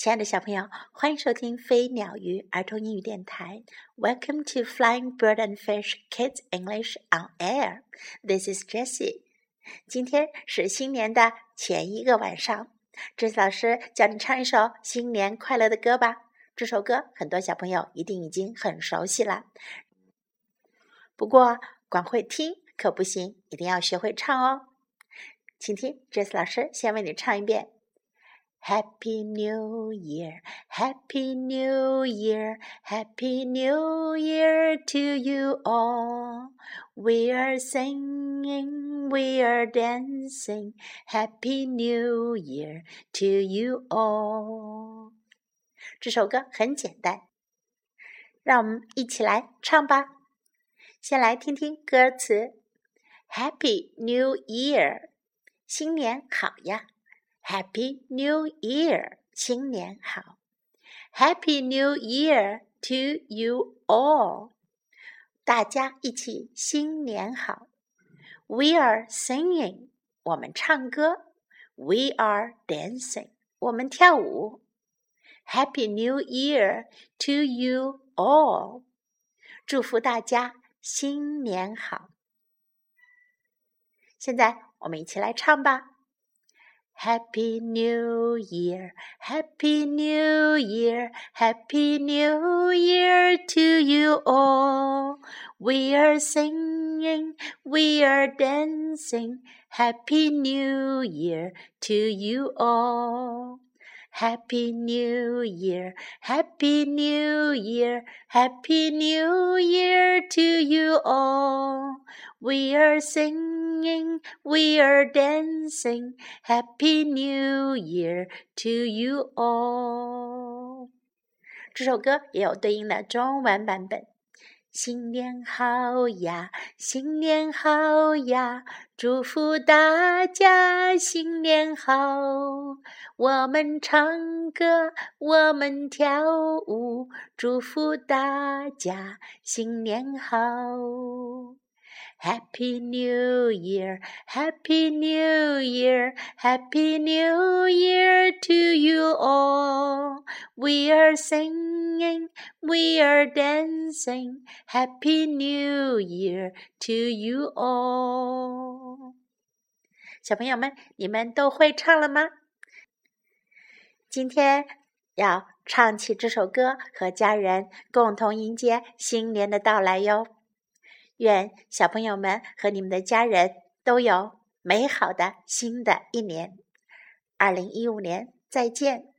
亲爱的小朋友，欢迎收听飞鸟鱼儿童英语电台。Welcome to Flying Bird and Fish Kids English on Air. This is Jessie. 今天是新年的前一个晚上，Jessie 老师教你唱一首新年快乐的歌吧。这首歌很多小朋友一定已经很熟悉了，不过光会听可不行，一定要学会唱哦。请听 Jessie 老师先为你唱一遍。Happy New Year, Happy New Year, Happy New Year to you all. We are singing, we are dancing, Happy New Year to you all. 这首歌很简单，让我们一起来唱吧。先来听听歌词：Happy New Year，新年好呀 ！Happy New Year，新年好！Happy New Year to you all，大家一起新年好！We are singing，我们唱歌；We are dancing，我们跳舞。Happy New Year to you all，祝福大家新年好！现在我们一起来唱吧。 Happy New Year, Happy New Year, Happy New Year to you all. We are singing, we are dancing, Happy New Year to you all. Happy New Year, Happy New Year, Happy New Year to you all. We are singing, we are dancing, Happy New Year to you all. 这首歌也有对应的中文版本。新年好呀，新年好呀，祝福大家新年好。我们唱歌，我们跳舞，祝福大家新年好。Happy New Year, Happy New Year, Happy New Year to you all. We are singing, we are dancing, Happy New Year to you all. 小朋友们，你们都会唱了吗？今天要唱起这首歌，和家人共同迎接新年的到来哟。 愿小朋友们和你们的家人都有美好的新的一年。二零一五年，再见。